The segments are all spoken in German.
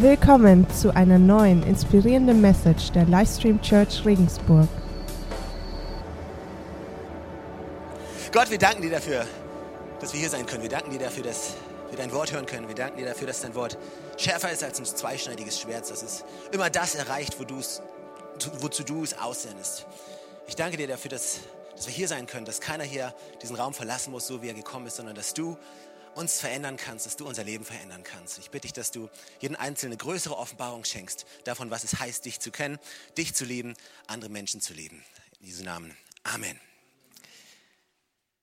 Willkommen zu einer neuen inspirierenden Message der Livestream Church Regensburg. Gott, wir danken dir dafür, dass wir hier sein können. Wir danken dir dafür, dass wir dein Wort hören können. Wir danken dir dafür, dass dein Wort schärfer ist als ein zweischneidiges Schwert, dass es immer das erreicht, wo du's, wozu du es aussendest. Ich danke dir dafür, dass, dass wir hier sein können, dass keiner hier diesen Raum verlassen muss, so wie er gekommen ist, sondern dass du uns verändern kannst, dass du unser Leben verändern kannst. Ich bitte dich, dass du jeden Einzelnen eine größere Offenbarung schenkst davon, was es heißt, dich zu kennen, dich zu lieben, andere Menschen zu lieben. In diesem Namen. Amen.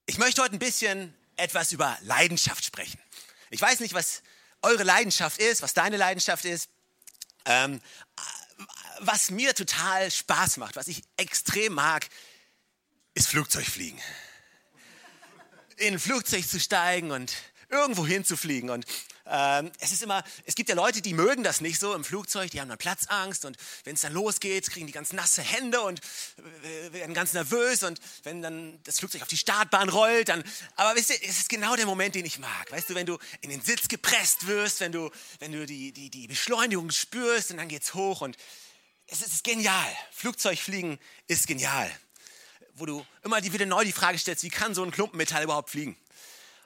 Ich möchte heute ein bisschen etwas über Leidenschaft sprechen. Ich weiß nicht, was eure Leidenschaft ist, was deine Leidenschaft ist. Ähm, was mir total Spaß macht, was ich extrem mag, ist Flugzeugfliegen. In ein Flugzeug zu steigen und irgendwo hinzufliegen. Und ähm, es ist immer, es gibt ja Leute, die mögen das nicht so im Flugzeug, die haben dann Platzangst und wenn es dann losgeht, kriegen die ganz nasse Hände und äh, werden ganz nervös und wenn dann das Flugzeug auf die Startbahn rollt, dann, aber wisst ihr, es ist genau der Moment, den ich mag. Weißt du, wenn du in den Sitz gepresst wirst, wenn du, wenn du die, die, die Beschleunigung spürst und dann geht's hoch und es ist genial. Flugzeugfliegen ist genial. Wo du immer wieder neu die Frage stellst, wie kann so ein Klumpenmetall überhaupt fliegen?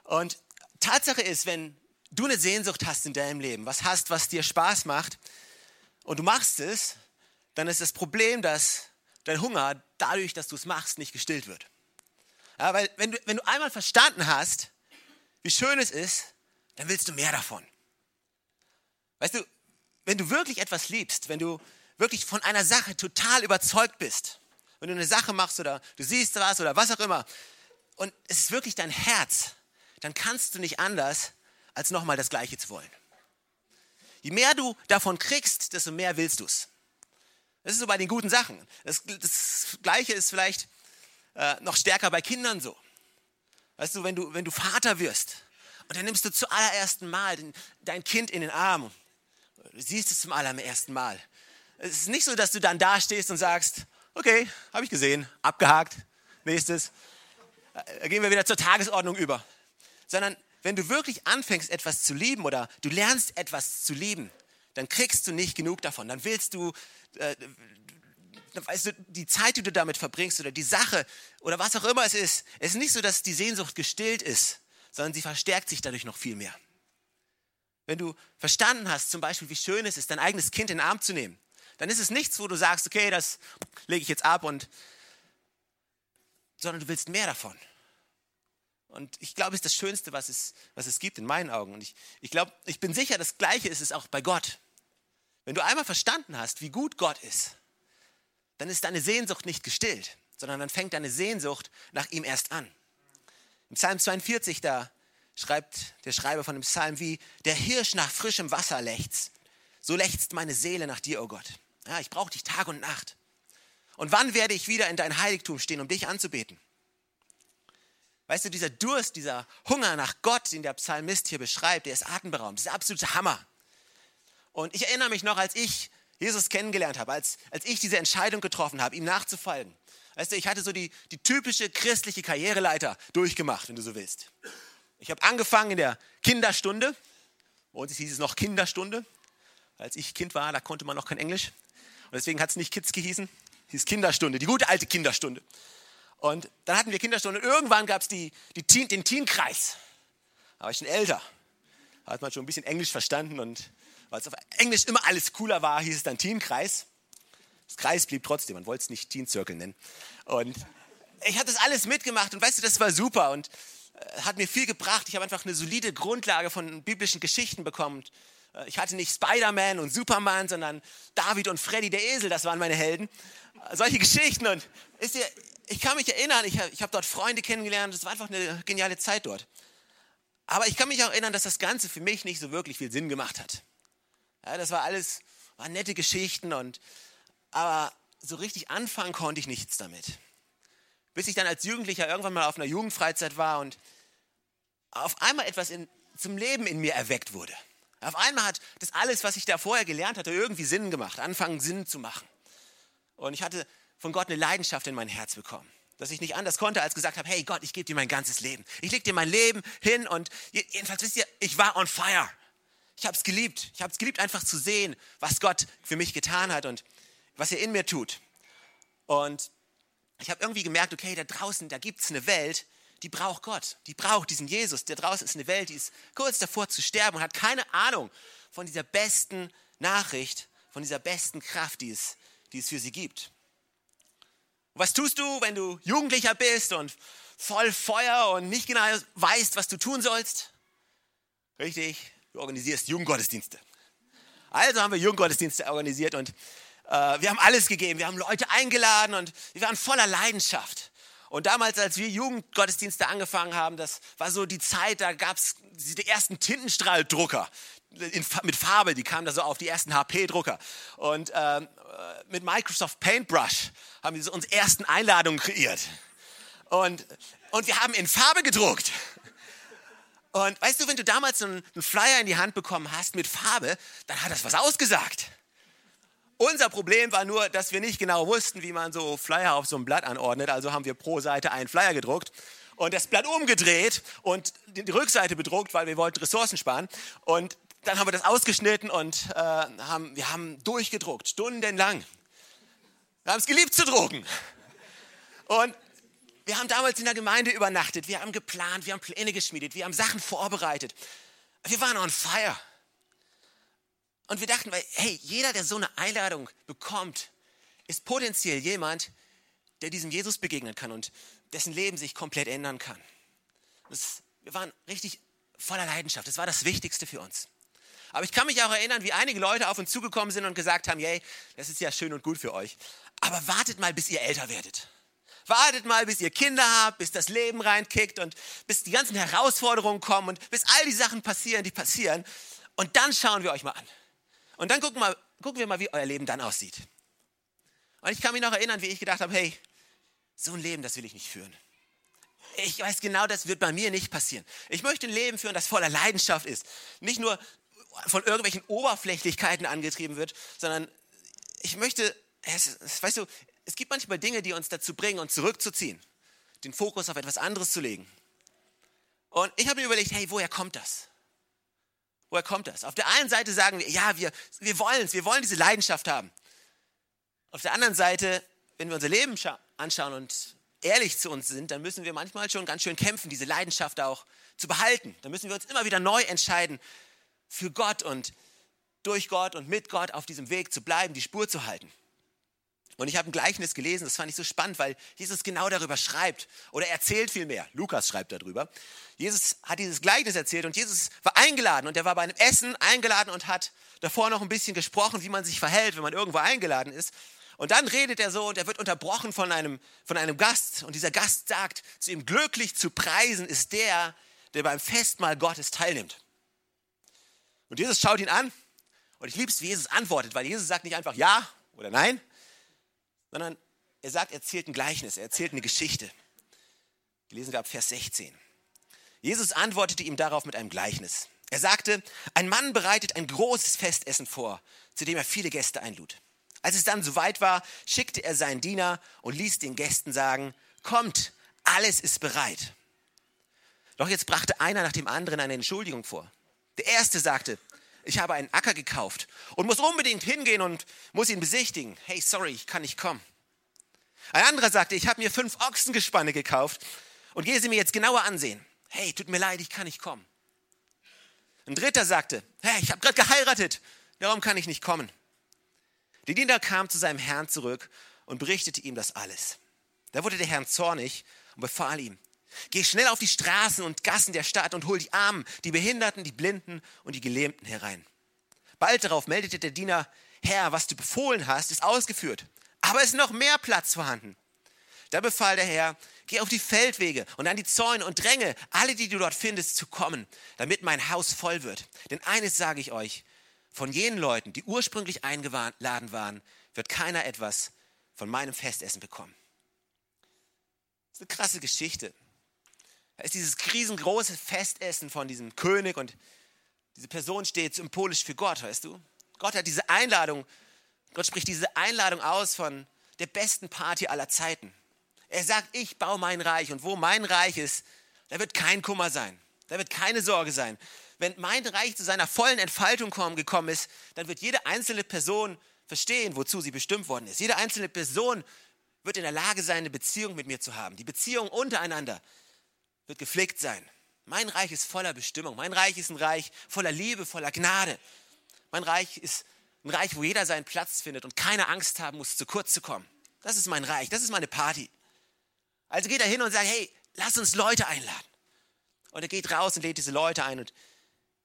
Und Tatsache ist, wenn du eine Sehnsucht hast in deinem Leben, was hast, was dir Spaß macht, und du machst es, dann ist das Problem, dass dein Hunger dadurch, dass du es machst, nicht gestillt wird. Ja, weil wenn du, wenn du einmal verstanden hast, wie schön es ist, dann willst du mehr davon. Weißt du, wenn du wirklich etwas liebst, wenn du wirklich von einer Sache total überzeugt bist, wenn du eine Sache machst oder du siehst was oder was auch immer, und es ist wirklich dein Herz, dann kannst du nicht anders, als nochmal das Gleiche zu wollen. Je mehr du davon kriegst, desto mehr willst du es. Das ist so bei den guten Sachen. Das, das Gleiche ist vielleicht äh, noch stärker bei Kindern so. Weißt du wenn, du, wenn du Vater wirst und dann nimmst du zuallererst Mal den, dein Kind in den Arm, du siehst es zum allerersten Mal. Es ist nicht so, dass du dann da stehst und sagst, okay, habe ich gesehen, abgehakt, nächstes. Da gehen wir wieder zur Tagesordnung über sondern wenn du wirklich anfängst, etwas zu lieben oder du lernst etwas zu lieben, dann kriegst du nicht genug davon. Dann willst du, äh, weißt du, die Zeit, die du damit verbringst oder die Sache oder was auch immer es ist, es ist nicht so, dass die Sehnsucht gestillt ist, sondern sie verstärkt sich dadurch noch viel mehr. Wenn du verstanden hast, zum Beispiel, wie schön es ist, dein eigenes Kind in den Arm zu nehmen, dann ist es nichts, wo du sagst, okay, das lege ich jetzt ab und, sondern du willst mehr davon. Und ich glaube, es ist das Schönste, was es, was es gibt in meinen Augen. Und ich, ich glaube, ich bin sicher, das Gleiche ist es auch bei Gott. Wenn du einmal verstanden hast, wie gut Gott ist, dann ist deine Sehnsucht nicht gestillt, sondern dann fängt deine Sehnsucht nach ihm erst an. Im Psalm 42, da schreibt der Schreiber von dem Psalm wie, der Hirsch nach frischem Wasser lechzt, so lechzt meine Seele nach dir, o oh Gott. Ja, ich brauche dich Tag und Nacht. Und wann werde ich wieder in dein Heiligtum stehen, um dich anzubeten? Weißt du, dieser Durst, dieser Hunger nach Gott, den der Psalmist hier beschreibt, der ist atemberaubend. Das ist der absolute Hammer. Und ich erinnere mich noch, als ich Jesus kennengelernt habe, als, als ich diese Entscheidung getroffen habe, ihm nachzufolgen. Weißt du, ich hatte so die, die typische christliche Karriereleiter durchgemacht, wenn du so willst. Ich habe angefangen in der Kinderstunde. Bei uns hieß es noch Kinderstunde. Als ich Kind war, da konnte man noch kein Englisch. Und deswegen hat es nicht Kids gehießen, hieß Kinderstunde, die gute alte Kinderstunde. Und dann hatten wir Kinderstunde und irgendwann gab es die, die Teen, den Teenkreis. Da war ich schon älter. Da hat man schon ein bisschen Englisch verstanden und weil es auf Englisch immer alles cooler war, hieß es dann Teenkreis. Das Kreis blieb trotzdem, man wollte es nicht Teen Circle nennen. Und ich hatte das alles mitgemacht und weißt du, das war super und äh, hat mir viel gebracht. Ich habe einfach eine solide Grundlage von biblischen Geschichten bekommen. Äh, ich hatte nicht Spider-Man und Superman, sondern David und Freddy der Esel, das waren meine Helden. Solche Geschichten und ist dir, ich kann mich erinnern, ich habe hab dort Freunde kennengelernt, es war einfach eine geniale Zeit dort. Aber ich kann mich auch erinnern, dass das Ganze für mich nicht so wirklich viel Sinn gemacht hat. Ja, das war alles, waren nette Geschichten und, aber so richtig anfangen konnte ich nichts damit. Bis ich dann als Jugendlicher irgendwann mal auf einer Jugendfreizeit war und auf einmal etwas in, zum Leben in mir erweckt wurde. Auf einmal hat das alles, was ich da vorher gelernt hatte, irgendwie Sinn gemacht, anfangen Sinn zu machen. Und ich hatte von Gott eine Leidenschaft in mein Herz bekommen. Dass ich nicht anders konnte, als gesagt habe, hey Gott, ich gebe dir mein ganzes Leben. Ich lege dir mein Leben hin und jedenfalls wisst ihr, ich war on fire. Ich habe es geliebt. Ich habe es geliebt, einfach zu sehen, was Gott für mich getan hat und was er in mir tut. Und ich habe irgendwie gemerkt, okay, da draußen, da gibt es eine Welt, die braucht Gott. Die braucht diesen Jesus. Da draußen ist eine Welt, die ist kurz davor zu sterben und hat keine Ahnung von dieser besten Nachricht, von dieser besten Kraft, die es, die es für sie gibt. Was tust du, wenn du Jugendlicher bist und voll Feuer und nicht genau weißt, was du tun sollst? Richtig, du organisierst Jugendgottesdienste. Also haben wir Jugendgottesdienste organisiert und äh, wir haben alles gegeben. Wir haben Leute eingeladen und wir waren voller Leidenschaft. Und damals, als wir Jugendgottesdienste angefangen haben, das war so die Zeit, da gab es die ersten Tintenstrahldrucker in, mit Farbe, die kamen da so auf, die ersten HP-Drucker. Und ähm, mit Microsoft Paintbrush haben wir so unsere ersten Einladungen kreiert. Und, und wir haben in Farbe gedruckt. Und weißt du, wenn du damals einen, einen Flyer in die Hand bekommen hast mit Farbe, dann hat das was ausgesagt. Unser Problem war nur, dass wir nicht genau wussten, wie man so Flyer auf so einem Blatt anordnet. Also haben wir pro Seite einen Flyer gedruckt und das Blatt umgedreht und die Rückseite bedruckt, weil wir wollten Ressourcen sparen. Und dann haben wir das ausgeschnitten und äh, haben, wir haben durchgedruckt, stundenlang. Wir haben es geliebt zu drucken. Und wir haben damals in der Gemeinde übernachtet, wir haben geplant, wir haben Pläne geschmiedet, wir haben Sachen vorbereitet. Wir waren on fire. Und wir dachten, hey, jeder, der so eine Einladung bekommt, ist potenziell jemand, der diesem Jesus begegnen kann und dessen Leben sich komplett ändern kann. Das, wir waren richtig voller Leidenschaft. Das war das Wichtigste für uns. Aber ich kann mich auch erinnern, wie einige Leute auf uns zugekommen sind und gesagt haben, hey, das ist ja schön und gut für euch. Aber wartet mal, bis ihr älter werdet. Wartet mal, bis ihr Kinder habt, bis das Leben reinkickt und bis die ganzen Herausforderungen kommen und bis all die Sachen passieren, die passieren. Und dann schauen wir euch mal an. Und dann gucken, mal, gucken wir mal, wie euer Leben dann aussieht. Und ich kann mich noch erinnern, wie ich gedacht habe, hey, so ein Leben, das will ich nicht führen. Ich weiß genau, das wird bei mir nicht passieren. Ich möchte ein Leben führen, das voller Leidenschaft ist. Nicht nur von irgendwelchen Oberflächlichkeiten angetrieben wird, sondern ich möchte, es, weißt du, es gibt manchmal Dinge, die uns dazu bringen, uns zurückzuziehen, den Fokus auf etwas anderes zu legen. Und ich habe mir überlegt, hey, woher kommt das? Woher kommt das? Auf der einen Seite sagen wir, ja, wir, wir wollen es, wir wollen diese Leidenschaft haben. Auf der anderen Seite, wenn wir unser Leben anschauen und ehrlich zu uns sind, dann müssen wir manchmal schon ganz schön kämpfen, diese Leidenschaft auch zu behalten. Dann müssen wir uns immer wieder neu entscheiden, für Gott und durch Gott und mit Gott auf diesem Weg zu bleiben, die Spur zu halten. Und ich habe ein Gleichnis gelesen, das fand ich so spannend, weil Jesus genau darüber schreibt oder erzählt vielmehr. Lukas schreibt darüber. Jesus hat dieses Gleichnis erzählt und Jesus war eingeladen und er war bei einem Essen eingeladen und hat davor noch ein bisschen gesprochen, wie man sich verhält, wenn man irgendwo eingeladen ist. Und dann redet er so und er wird unterbrochen von einem, von einem Gast und dieser Gast sagt zu ihm, glücklich zu preisen ist der, der beim Festmahl Gottes teilnimmt. Und Jesus schaut ihn an und ich liebe es, wie Jesus antwortet, weil Jesus sagt nicht einfach ja oder nein, sondern er sagt, er erzählt ein Gleichnis, er erzählt eine Geschichte. Die lesen wir ab Vers 16. Jesus antwortete ihm darauf mit einem Gleichnis. Er sagte, ein Mann bereitet ein großes Festessen vor, zu dem er viele Gäste einlud. Als es dann soweit war, schickte er seinen Diener und ließ den Gästen sagen, kommt, alles ist bereit. Doch jetzt brachte einer nach dem anderen eine Entschuldigung vor. Der erste sagte, ich habe einen Acker gekauft und muss unbedingt hingehen und muss ihn besichtigen. Hey, sorry, ich kann nicht kommen. Ein anderer sagte, ich habe mir fünf Ochsengespanne gekauft und gehe sie mir jetzt genauer ansehen. Hey, tut mir leid, ich kann nicht kommen. Ein dritter sagte, hey, ich habe gerade geheiratet, darum kann ich nicht kommen. Der Diener kam zu seinem Herrn zurück und berichtete ihm das alles. Da wurde der Herr zornig und befahl ihm, Geh schnell auf die Straßen und Gassen der Stadt und hol die Armen, die Behinderten, die Blinden und die Gelähmten herein. Bald darauf meldete der Diener, Herr, was du befohlen hast, ist ausgeführt. Aber es ist noch mehr Platz vorhanden. Da befahl der Herr, geh auf die Feldwege und an die Zäune und dränge alle, die du dort findest, zu kommen, damit mein Haus voll wird. Denn eines sage ich euch, von jenen Leuten, die ursprünglich eingeladen waren, wird keiner etwas von meinem Festessen bekommen. Das ist eine krasse Geschichte. Da ist dieses riesengroße Festessen von diesem König und diese Person steht symbolisch für Gott, weißt du? Gott hat diese Einladung, Gott spricht diese Einladung aus von der besten Party aller Zeiten. Er sagt, ich baue mein Reich und wo mein Reich ist, da wird kein Kummer sein, da wird keine Sorge sein. wenn mein Reich zu seiner vollen Entfaltung gekommen ist, dann wird jede einzelne Person verstehen, wozu sie bestimmt worden ist. Jede einzelne Person wird in der Lage sein, eine Beziehung mit mir zu haben. Die Beziehung untereinander wird gepflegt sein. Mein Reich ist voller Bestimmung. Mein Reich ist ein Reich voller Liebe, voller Gnade. Mein Reich ist ein Reich, wo jeder seinen Platz findet und keine Angst haben muss, zu kurz zu kommen. Das ist mein Reich, das ist meine Party. Also geht er hin und sagt, hey, lass uns Leute einladen. Und er geht raus und lädt diese Leute ein. Und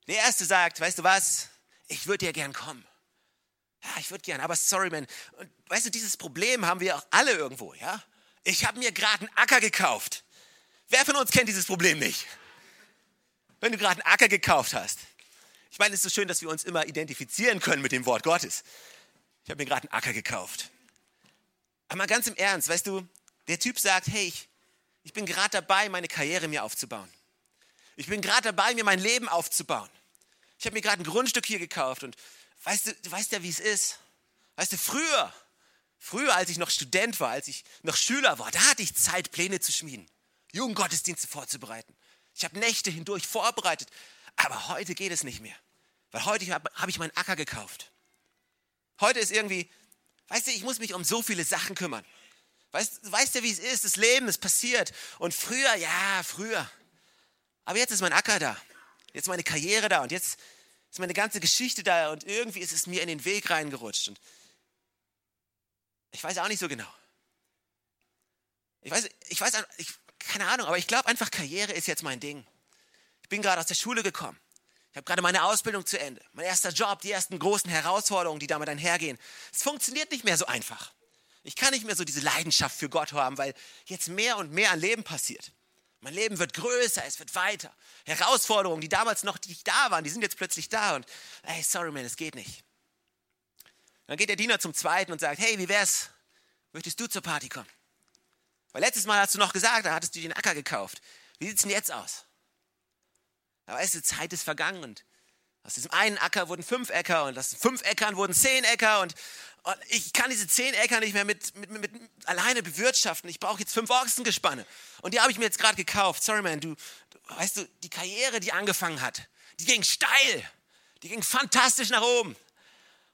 der Erste sagt, weißt du was, ich würde dir gern kommen. Ja, ich würde gern, aber sorry, man. Und weißt du, dieses Problem haben wir auch alle irgendwo, ja? Ich habe mir gerade einen Acker gekauft. Wer von uns kennt dieses Problem nicht? Wenn du gerade einen Acker gekauft hast. Ich meine, es ist so schön, dass wir uns immer identifizieren können mit dem Wort Gottes. Ich habe mir gerade einen Acker gekauft. Aber mal ganz im Ernst, weißt du, der Typ sagt, hey, ich, ich bin gerade dabei, meine Karriere mir aufzubauen. Ich bin gerade dabei, mir mein Leben aufzubauen. Ich habe mir gerade ein Grundstück hier gekauft und weißt du, du weißt ja, wie es ist. Weißt du, früher, früher, als ich noch Student war, als ich noch Schüler war, da hatte ich Zeit, Pläne zu schmieden, Jugendgottesdienste vorzubereiten. Ich habe Nächte hindurch vorbereitet, aber heute geht es nicht mehr, weil heute habe hab ich meinen Acker gekauft. Heute ist irgendwie, weißt du, ich muss mich um so viele Sachen kümmern. Weißt, weißt du, wie es ist? Das Leben, es passiert. Und früher, ja, früher. Aber jetzt ist mein Acker da. Jetzt meine Karriere da. Und jetzt ist meine ganze Geschichte da. Und irgendwie ist es mir in den Weg reingerutscht. Und ich weiß auch nicht so genau. Ich weiß, ich weiß, ich, keine Ahnung, aber ich glaube einfach, Karriere ist jetzt mein Ding. Ich bin gerade aus der Schule gekommen. Ich habe gerade meine Ausbildung zu Ende. Mein erster Job, die ersten großen Herausforderungen, die damit einhergehen. Es funktioniert nicht mehr so einfach. Ich kann nicht mehr so diese Leidenschaft für Gott haben, weil jetzt mehr und mehr an Leben passiert. Mein Leben wird größer, es wird weiter. Herausforderungen, die damals noch nicht da waren, die sind jetzt plötzlich da und hey, sorry man, es geht nicht. Dann geht der Diener zum zweiten und sagt, hey, wie wär's? Möchtest du zur Party kommen? Weil letztes Mal hast du noch gesagt, da hattest du den Acker gekauft. Wie sieht's denn jetzt aus? Aber weißt du, Zeit ist vergangen und aus diesem einen Acker wurden fünf Äcker und aus fünf Äckern wurden zehn Äcker und, und ich kann diese zehn Äcker nicht mehr mit, mit, mit, mit alleine bewirtschaften. Ich brauche jetzt fünf Ochsengespanne und die habe ich mir jetzt gerade gekauft. Sorry man, du, du, weißt du, die Karriere, die angefangen hat, die ging steil, die ging fantastisch nach oben.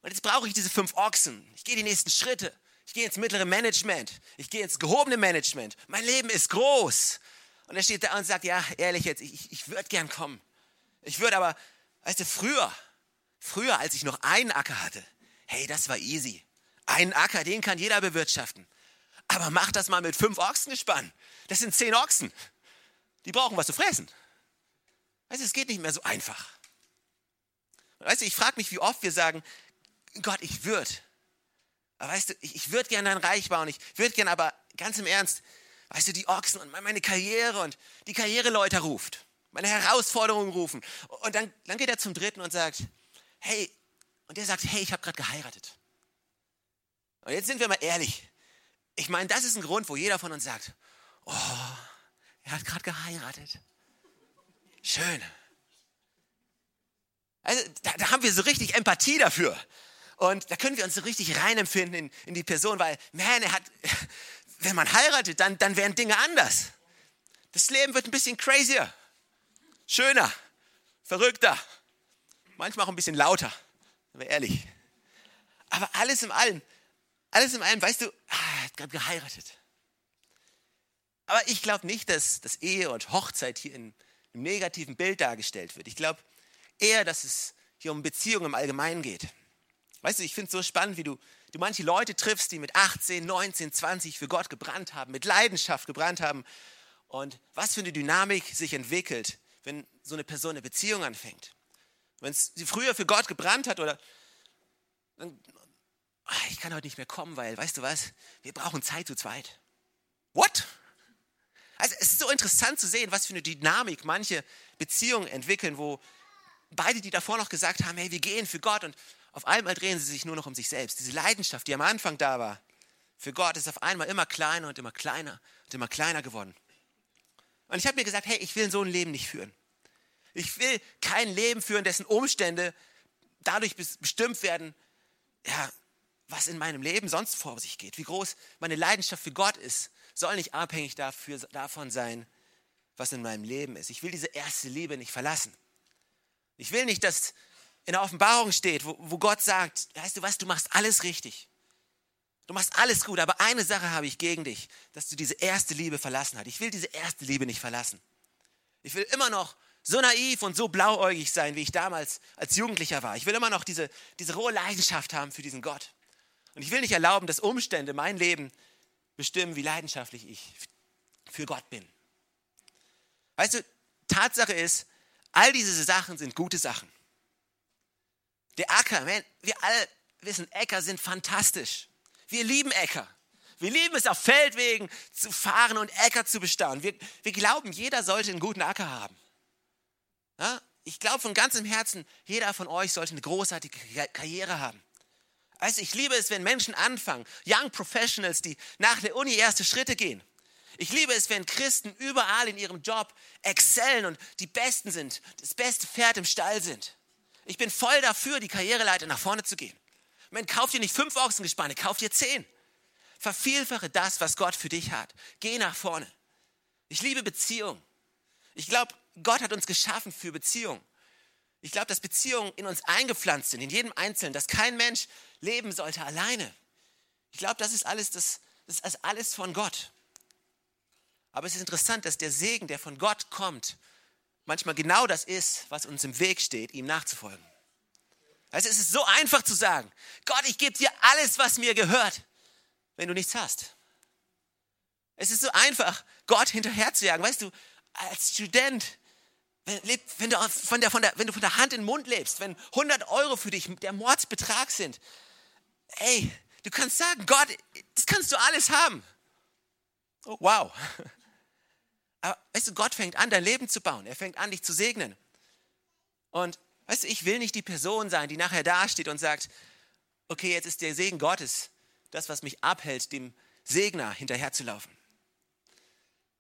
Und jetzt brauche ich diese fünf Ochsen. Ich gehe die nächsten Schritte. Ich gehe ins mittlere Management. Ich gehe ins gehobene Management. Mein Leben ist groß. Und er steht da und sagt, ja, ehrlich jetzt, ich, ich würde gern kommen. Ich würde aber, weißt du, früher, früher, als ich noch einen Acker hatte, hey, das war easy. Einen Acker, den kann jeder bewirtschaften. Aber mach das mal mit fünf Ochsen gespannt. Das sind zehn Ochsen. Die brauchen was zu fressen. Weißt du, es geht nicht mehr so einfach. Weißt du, ich frage mich, wie oft wir sagen, Gott, ich würde. Aber weißt du, ich, ich würde gerne ein Reich bauen. Ich würde gerne, aber ganz im Ernst, weißt du, die Ochsen und meine Karriere und die Karriereleute ruft, meine Herausforderungen rufen. Und dann, dann geht er zum Dritten und sagt, hey, und der sagt, hey, ich habe gerade geheiratet. Und jetzt sind wir mal ehrlich. Ich meine, das ist ein Grund, wo jeder von uns sagt, oh, er hat gerade geheiratet. Schön. Also, da, da, haben wir so richtig Empathie dafür. Und da können wir uns so richtig reinempfinden in, in die Person, weil, man, er hat, wenn man heiratet, dann, dann werden Dinge anders. Das Leben wird ein bisschen crazier, schöner, verrückter, manchmal auch ein bisschen lauter, aber ehrlich. Aber alles in allem, alles in allem, weißt du, ah, er hat gerade geheiratet. Aber ich glaube nicht, dass, dass Ehe und Hochzeit hier in, im negativen Bild dargestellt wird. Ich glaube eher, dass es hier um Beziehungen im Allgemeinen geht. Weißt du, ich finde es so spannend, wie du, du manche Leute triffst, die mit 18, 19, 20 für Gott gebrannt haben, mit Leidenschaft gebrannt haben. Und was für eine Dynamik sich entwickelt, wenn so eine Person eine Beziehung anfängt. Wenn sie früher für Gott gebrannt hat oder dann, ach, ich kann heute nicht mehr kommen, weil, weißt du was, wir brauchen Zeit zu zweit. What? Also es ist so interessant zu sehen, was für eine Dynamik manche Beziehungen entwickeln, wo beide, die davor noch gesagt haben, hey, wir gehen für Gott und auf einmal drehen sie sich nur noch um sich selbst. Diese Leidenschaft, die am Anfang da war, für Gott ist auf einmal immer kleiner und immer kleiner und immer kleiner geworden. Und ich habe mir gesagt, hey, ich will so ein Leben nicht führen. Ich will kein Leben führen, dessen Umstände dadurch bestimmt werden, ja, was in meinem Leben sonst vor sich geht. Wie groß meine Leidenschaft für Gott ist, soll nicht abhängig dafür, davon sein, was in meinem Leben ist. Ich will diese erste Liebe nicht verlassen. Ich will nicht, dass in der Offenbarung steht, wo, wo Gott sagt, weißt du was, du machst alles richtig. Du machst alles gut, aber eine Sache habe ich gegen dich, dass du diese erste Liebe verlassen hast. Ich will diese erste Liebe nicht verlassen. Ich will immer noch so naiv und so blauäugig sein, wie ich damals als Jugendlicher war. Ich will immer noch diese, diese rohe Leidenschaft haben für diesen Gott. Und ich will nicht erlauben, dass Umstände mein Leben bestimmen, wie leidenschaftlich ich für Gott bin. Weißt du, Tatsache ist, all diese Sachen sind gute Sachen. Der Acker, wir alle wissen, Äcker sind fantastisch. Wir lieben Äcker. Wir lieben es, auf Feldwegen zu fahren und Äcker zu bestaunen. Wir, wir glauben, jeder sollte einen guten Acker haben. Ja? Ich glaube von ganzem Herzen, jeder von euch sollte eine großartige Karriere haben. Also ich liebe es, wenn Menschen anfangen, Young Professionals, die nach der Uni erste Schritte gehen. Ich liebe es, wenn Christen überall in ihrem Job excellen und die Besten sind, das beste Pferd im Stall sind. Ich bin voll dafür, die Karriereleiter nach vorne zu gehen. Man kauft dir nicht fünf Ochsengespanne, kauft dir zehn. Vervielfache das, was Gott für dich hat. Geh nach vorne. Ich liebe Beziehung. Ich glaube, Gott hat uns geschaffen für Beziehung. Ich glaube, dass Beziehungen in uns eingepflanzt sind, in jedem Einzelnen, dass kein Mensch leben sollte alleine. Ich glaube, das ist alles, das, das ist alles von Gott. Aber es ist interessant, dass der Segen, der von Gott kommt, manchmal genau das ist, was uns im Weg steht, ihm nachzufolgen. Also es ist so einfach zu sagen, Gott, ich gebe dir alles, was mir gehört, wenn du nichts hast. Es ist so einfach, Gott hinterherzujagen. Weißt du, als Student, wenn, wenn, du von der, von der, wenn du von der Hand in den Mund lebst, wenn 100 Euro für dich der Mordsbetrag sind, ey, du kannst sagen, Gott, das kannst du alles haben. Oh, wow. Aber weißt du, Gott fängt an, dein Leben zu bauen. Er fängt an, dich zu segnen. Und weißt du, ich will nicht die Person sein, die nachher dasteht und sagt, okay, jetzt ist der Segen Gottes das, was mich abhält, dem Segner hinterherzulaufen.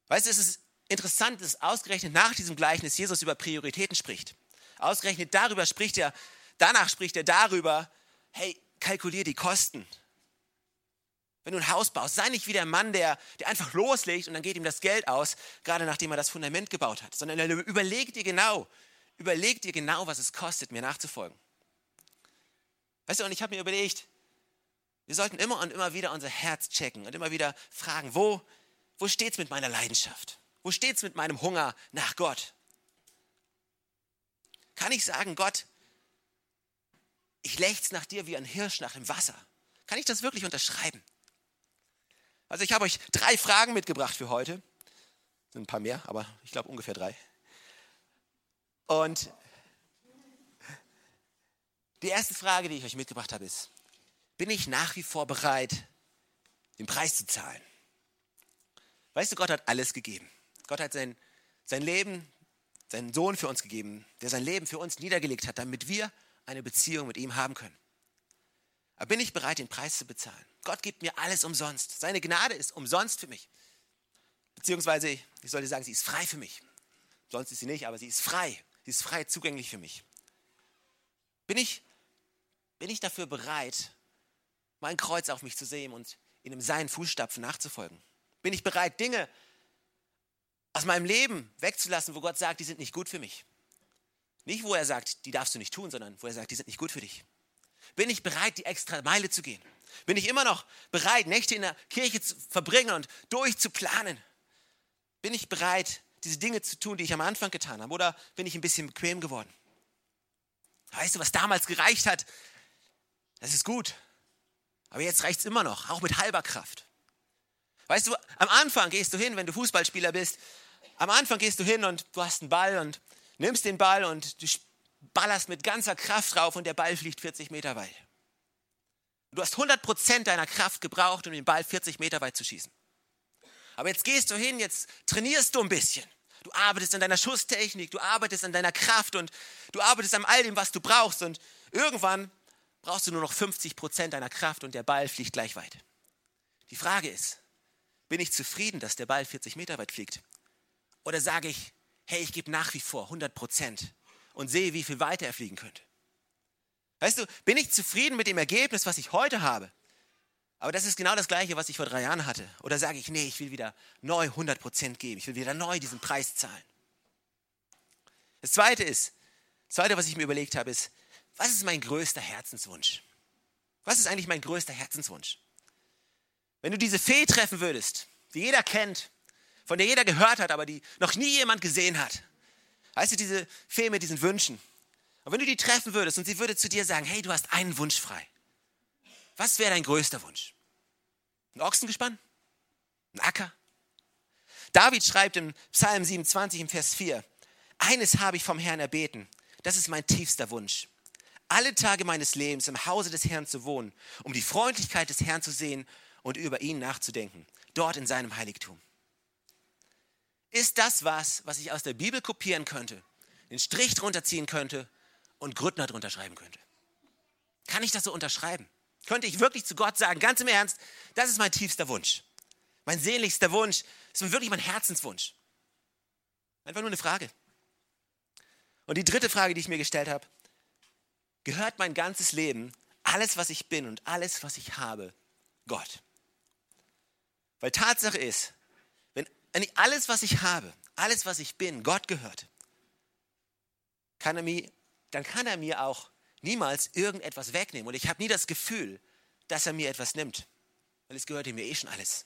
Weißt du, es ist interessant, dass ausgerechnet nach diesem Gleichnis Jesus über Prioritäten spricht. Ausgerechnet darüber spricht er, danach spricht er darüber, hey, kalkulier die Kosten. Wenn du ein Haus baust, sei nicht wie der Mann, der, der einfach loslegt und dann geht ihm das Geld aus, gerade nachdem er das Fundament gebaut hat, sondern überleg dir genau, überleg dir genau, was es kostet, mir nachzufolgen. Weißt du, und ich habe mir überlegt, wir sollten immer und immer wieder unser Herz checken und immer wieder fragen, wo, wo steht es mit meiner Leidenschaft? Wo steht es mit meinem Hunger nach Gott? Kann ich sagen, Gott, ich lechze nach dir wie ein Hirsch nach dem Wasser? Kann ich das wirklich unterschreiben? Also ich habe euch drei Fragen mitgebracht für heute. Sind ein paar mehr, aber ich glaube ungefähr drei. Und die erste Frage, die ich euch mitgebracht habe, ist, bin ich nach wie vor bereit, den Preis zu zahlen? Weißt du, Gott hat alles gegeben. Gott hat sein, sein Leben, seinen Sohn für uns gegeben, der sein Leben für uns niedergelegt hat, damit wir eine Beziehung mit ihm haben können. Aber bin ich bereit, den Preis zu bezahlen? Gott gibt mir alles umsonst. Seine Gnade ist umsonst für mich. Beziehungsweise, ich sollte sagen, sie ist frei für mich. Sonst ist sie nicht, aber sie ist frei. Sie ist frei zugänglich für mich. Bin ich, bin ich dafür bereit, mein Kreuz auf mich zu sehen und in seinen Fußstapfen nachzufolgen? Bin ich bereit, Dinge aus meinem Leben wegzulassen, wo Gott sagt, die sind nicht gut für mich? Nicht, wo er sagt, die darfst du nicht tun, sondern wo er sagt, die sind nicht gut für dich. Bin ich bereit, die extra Meile zu gehen? Bin ich immer noch bereit, Nächte in der Kirche zu verbringen und durchzuplanen? Bin ich bereit, diese Dinge zu tun, die ich am Anfang getan habe? Oder bin ich ein bisschen bequem geworden? Weißt du, was damals gereicht hat? Das ist gut. Aber jetzt reicht es immer noch, auch mit halber Kraft. Weißt du, am Anfang gehst du hin, wenn du Fußballspieler bist, am Anfang gehst du hin und du hast einen Ball und nimmst den Ball und du ballerst mit ganzer Kraft drauf und der Ball fliegt 40 Meter weit. Du hast 100% deiner Kraft gebraucht, um den Ball 40 Meter weit zu schießen. Aber jetzt gehst du hin, jetzt trainierst du ein bisschen. Du arbeitest an deiner Schusstechnik, du arbeitest an deiner Kraft und du arbeitest an all dem, was du brauchst. Und irgendwann brauchst du nur noch 50% deiner Kraft und der Ball fliegt gleich weit. Die Frage ist, bin ich zufrieden, dass der Ball 40 Meter weit fliegt? Oder sage ich, hey, ich gebe nach wie vor 100 und sehe, wie viel weiter er fliegen könnte? Weißt du, bin ich zufrieden mit dem Ergebnis, was ich heute habe? Aber das ist genau das Gleiche, was ich vor drei Jahren hatte. Oder sage ich, nee, ich will wieder neu 100% geben. Ich will wieder neu diesen Preis zahlen. Das Zweite ist, Zweite, was ich mir überlegt habe, ist, was ist mein größter Herzenswunsch? Was ist eigentlich mein größter Herzenswunsch? Wenn du diese Fee treffen würdest, die jeder kennt, von der jeder gehört hat, aber die noch nie jemand gesehen hat. Weißt du, diese Fee mit diesen Wünschen. Und wenn du die treffen würdest und sie würde zu dir sagen, hey, du hast einen Wunsch frei. Was wäre dein größter Wunsch? Ein Ochsengespann? Ein Acker? David schreibt im Psalm 27 im Vers 4, eines habe ich vom Herrn erbeten, das ist mein tiefster Wunsch. Alle Tage meines Lebens im Hause des Herrn zu wohnen, um die Freundlichkeit des Herrn zu sehen und über ihn nachzudenken, dort in seinem Heiligtum. Ist das was, was ich aus der Bibel kopieren könnte, den Strich drunter ziehen könnte und Grüttner drunter schreiben könnte? Kann ich das so unterschreiben? Könnte ich wirklich zu Gott sagen, ganz im Ernst, das ist mein tiefster Wunsch. Mein sehnlichster Wunsch, das ist wirklich mein Herzenswunsch. Einfach nur eine Frage. Und die dritte Frage, die ich mir gestellt habe, gehört mein ganzes Leben, alles, was ich bin und alles, was ich habe, Gott? Weil Tatsache ist, alles, was ich habe, alles, was ich bin, Gott gehört, kann mir, dann kann er mir auch niemals irgendetwas wegnehmen. Und ich habe nie das Gefühl, dass er mir etwas nimmt, weil es gehört ihm eh schon alles.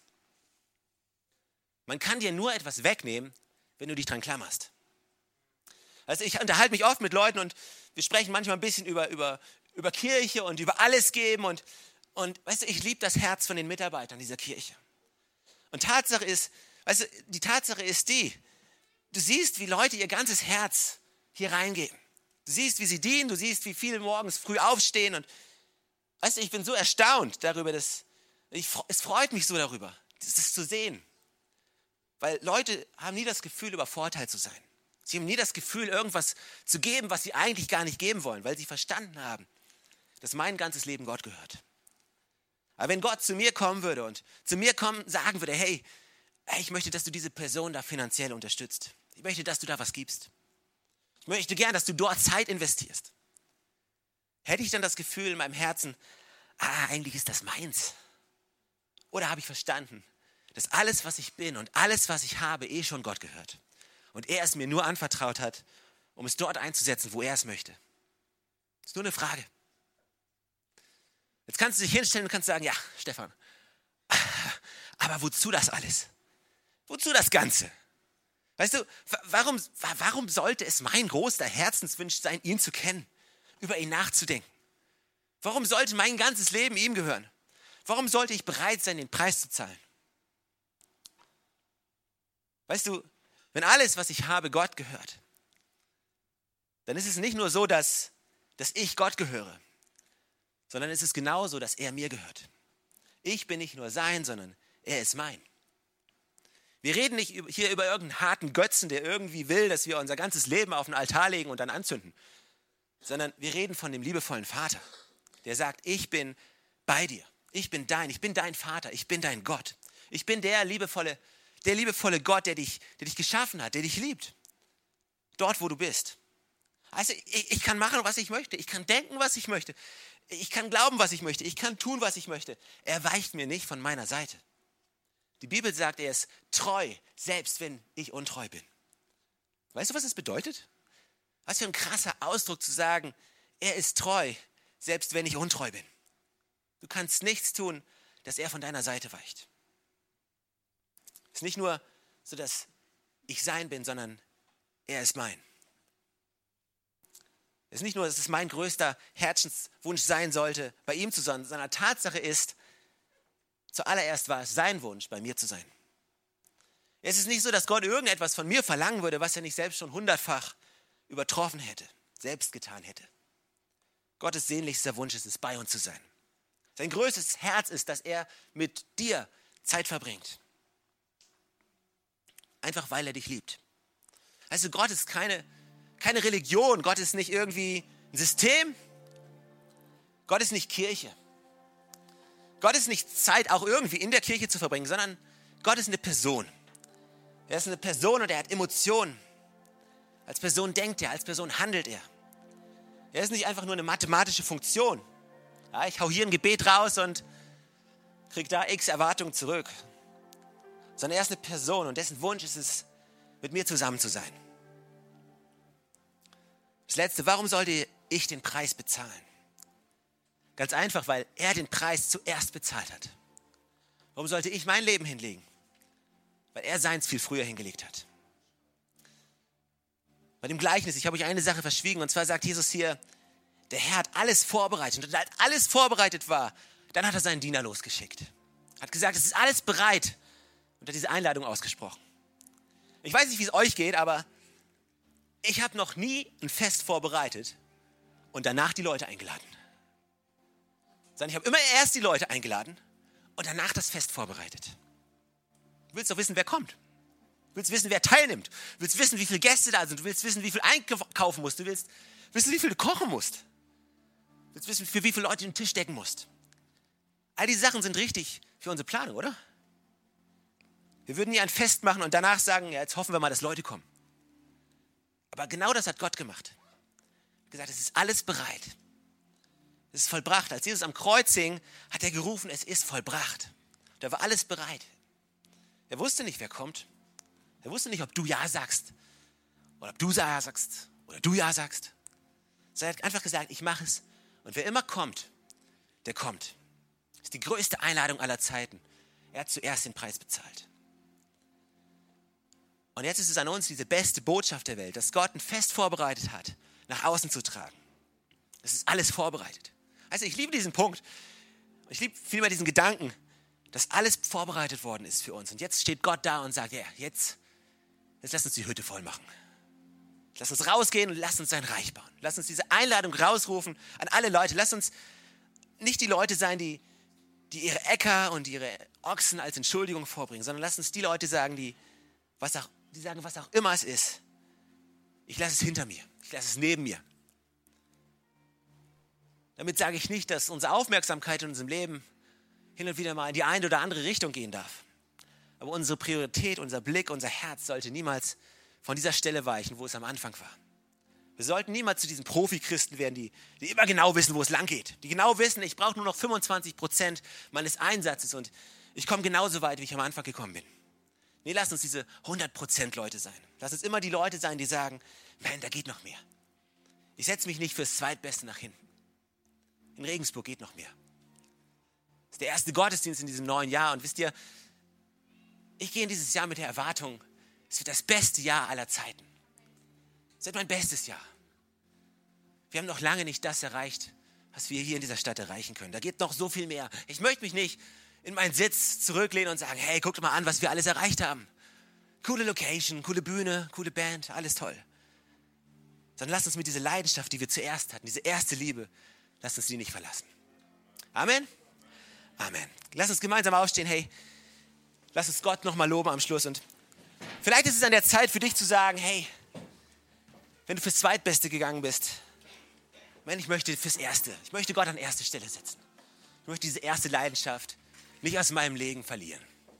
Man kann dir nur etwas wegnehmen, wenn du dich dran klammerst. Also ich unterhalte mich oft mit Leuten und wir sprechen manchmal ein bisschen über, über, über Kirche und über alles geben und, und weißt du, ich liebe das Herz von den Mitarbeitern dieser Kirche. Und Tatsache ist, weißt du, die Tatsache ist die, du siehst, wie Leute ihr ganzes Herz hier reingeben. Du siehst, wie sie dienen, du siehst, wie viele morgens früh aufstehen und weißt du, ich bin so erstaunt darüber, dass ich, es freut mich so darüber, das zu sehen. Weil Leute haben nie das Gefühl, übervorteilt zu sein. Sie haben nie das Gefühl, irgendwas zu geben, was sie eigentlich gar nicht geben wollen, weil sie verstanden haben, dass mein ganzes Leben Gott gehört. Aber wenn Gott zu mir kommen würde und zu mir kommen, sagen würde, hey, ich möchte, dass du diese Person da finanziell unterstützt. Ich möchte, dass du da was gibst. Ich möchte gern, dass du dort Zeit investierst. Hätte ich dann das Gefühl in meinem Herzen, ah, eigentlich ist das meins? Oder habe ich verstanden, dass alles, was ich bin und alles, was ich habe, eh schon Gott gehört. Und er es mir nur anvertraut hat, um es dort einzusetzen, wo er es möchte. Ist nur eine Frage. Jetzt kannst du dich hinstellen und kannst sagen, ja, Stefan, aber wozu das alles? Wozu das Ganze? Weißt du, warum, warum sollte es mein großer Herzenswunsch sein, ihn zu kennen, über ihn nachzudenken? Warum sollte mein ganzes Leben ihm gehören? Warum sollte ich bereit sein, den Preis zu zahlen? Weißt du, wenn alles, was ich habe, Gott gehört, dann ist es nicht nur so, dass, dass ich Gott gehöre, sondern es ist genauso, dass er mir gehört. Ich bin nicht nur sein, sondern er ist mein. Wir reden nicht hier über irgendeinen harten Götzen, der irgendwie will, dass wir unser ganzes Leben auf den Altar legen und dann anzünden, sondern wir reden von dem liebevollen Vater, der sagt, ich bin bei dir, ich bin dein, ich bin dein Vater, ich bin dein Gott, ich bin der liebevolle der liebevolle Gott, der dich, der dich geschaffen hat, der dich liebt. Dort, wo du bist. Also ich, ich kann machen, was ich möchte. Ich kann denken, was ich möchte. Ich kann glauben, was ich möchte. Ich kann tun, was ich möchte. Er weicht mir nicht von meiner Seite. Die Bibel sagt, er ist treu, selbst wenn ich untreu bin. Weißt du, was das bedeutet? Was für ein krasser Ausdruck zu sagen, er ist treu, selbst wenn ich untreu bin. Du kannst nichts tun, dass er von deiner Seite weicht. Es ist nicht nur so, dass ich sein bin, sondern er ist mein. Es ist nicht nur, dass es mein größter Herzenswunsch sein sollte, bei ihm zu sein, sondern Tatsache ist, zuallererst war es sein Wunsch, bei mir zu sein. Es ist nicht so, dass Gott irgendetwas von mir verlangen würde, was er nicht selbst schon hundertfach übertroffen hätte, selbst getan hätte. Gottes sehnlichster Wunsch ist es, bei uns zu sein. Sein größtes Herz ist, dass er mit dir Zeit verbringt. Einfach weil er dich liebt. Also Gott ist keine, keine Religion, Gott ist nicht irgendwie ein System, Gott ist nicht Kirche. Gott ist nicht Zeit, auch irgendwie in der Kirche zu verbringen, sondern Gott ist eine Person. Er ist eine Person und er hat Emotionen. Als Person denkt er, als Person handelt er. Er ist nicht einfach nur eine mathematische Funktion. Ja, ich hau hier ein Gebet raus und kriege da x Erwartungen zurück, sondern er ist eine Person und dessen Wunsch ist es, mit mir zusammen zu sein. Das letzte, warum sollte ich den Preis bezahlen? Ganz einfach, weil er den Preis zuerst bezahlt hat. Warum sollte ich mein Leben hinlegen? Weil er seins viel früher hingelegt hat. Bei dem Gleichnis, ich habe euch eine Sache verschwiegen, und zwar sagt Jesus hier, der Herr hat alles vorbereitet. Und als alles vorbereitet war, dann hat er seinen Diener losgeschickt. Hat gesagt, es ist alles bereit und hat diese Einladung ausgesprochen. Ich weiß nicht, wie es euch geht, aber ich habe noch nie ein Fest vorbereitet und danach die Leute eingeladen. Sondern ich habe immer erst die Leute eingeladen und danach das Fest vorbereitet. Du willst doch wissen, wer kommt. Du willst wissen, wer teilnimmt. Du willst wissen, wie viele Gäste da sind. Du willst wissen, wie viel einkaufen musst. Du willst wissen, wie viel du kochen musst. Du willst wissen, für wie viele Leute du den Tisch decken musst. All diese Sachen sind richtig für unsere Planung, oder? Wir würden nie ein Fest machen und danach sagen, ja, jetzt hoffen wir mal, dass Leute kommen. Aber genau das hat Gott gemacht. Er hat gesagt, es ist alles bereit. Es ist vollbracht. Als Jesus am Kreuz hing, hat er gerufen, es ist vollbracht. Da war alles bereit. Er wusste nicht, wer kommt. Er wusste nicht, ob du Ja sagst oder ob du Ja sagst oder du Ja sagst. Er hat einfach gesagt, ich mache es. Und wer immer kommt, der kommt. Das ist die größte Einladung aller Zeiten. Er hat zuerst den Preis bezahlt. Und jetzt ist es an uns, diese beste Botschaft der Welt, dass Gott ein Fest vorbereitet hat, nach außen zu tragen. Es ist alles vorbereitet. Also ich liebe diesen Punkt. Ich liebe vielmehr diesen Gedanken, dass alles vorbereitet worden ist für uns. Und jetzt steht Gott da und sagt, ja, jetzt, jetzt lass uns die Hütte voll machen. Lass uns rausgehen und lass uns sein Reich bauen. Lass uns diese Einladung rausrufen an alle Leute. Lass uns nicht die Leute sein, die, die ihre Äcker und ihre Ochsen als Entschuldigung vorbringen, sondern lass uns die Leute sagen, die was auch die sagen, was auch immer es ist, ich lasse es hinter mir, ich lasse es neben mir. Damit sage ich nicht, dass unsere Aufmerksamkeit in unserem Leben hin und wieder mal in die eine oder andere Richtung gehen darf. Aber unsere Priorität, unser Blick, unser Herz sollte niemals von dieser Stelle weichen, wo es am Anfang war. Wir sollten niemals zu diesen Profi-Christen werden, die, die immer genau wissen, wo es lang geht. Die genau wissen, ich brauche nur noch 25 Prozent meines Einsatzes und ich komme genauso weit, wie ich am Anfang gekommen bin. Nee, lass uns diese 100% Leute sein. Lass uns immer die Leute sein, die sagen, man, da geht noch mehr. Ich setze mich nicht fürs Zweitbeste nach hinten. In Regensburg geht noch mehr. Das ist der erste Gottesdienst in diesem neuen Jahr. Und wisst ihr, ich gehe in dieses Jahr mit der Erwartung, es wird das beste Jahr aller Zeiten. Es wird mein bestes Jahr. Wir haben noch lange nicht das erreicht, was wir hier in dieser Stadt erreichen können. Da geht noch so viel mehr. Ich möchte mich nicht in meinen Sitz zurücklehnen und sagen, hey, guckt mal an, was wir alles erreicht haben. Coole Location, coole Bühne, coole Band, alles toll. Sondern lasst uns mit dieser Leidenschaft, die wir zuerst hatten, diese erste Liebe, lasst uns die nicht verlassen. Amen. Amen. Lass uns gemeinsam aufstehen. Hey, lass uns Gott nochmal loben am Schluss. Und vielleicht ist es an der Zeit für dich zu sagen, hey, wenn du fürs Zweitbeste gegangen bist, ich möchte fürs Erste. Ich möchte Gott an erste Stelle setzen. Ich möchte diese erste Leidenschaft nicht aus meinem Leben verlieren.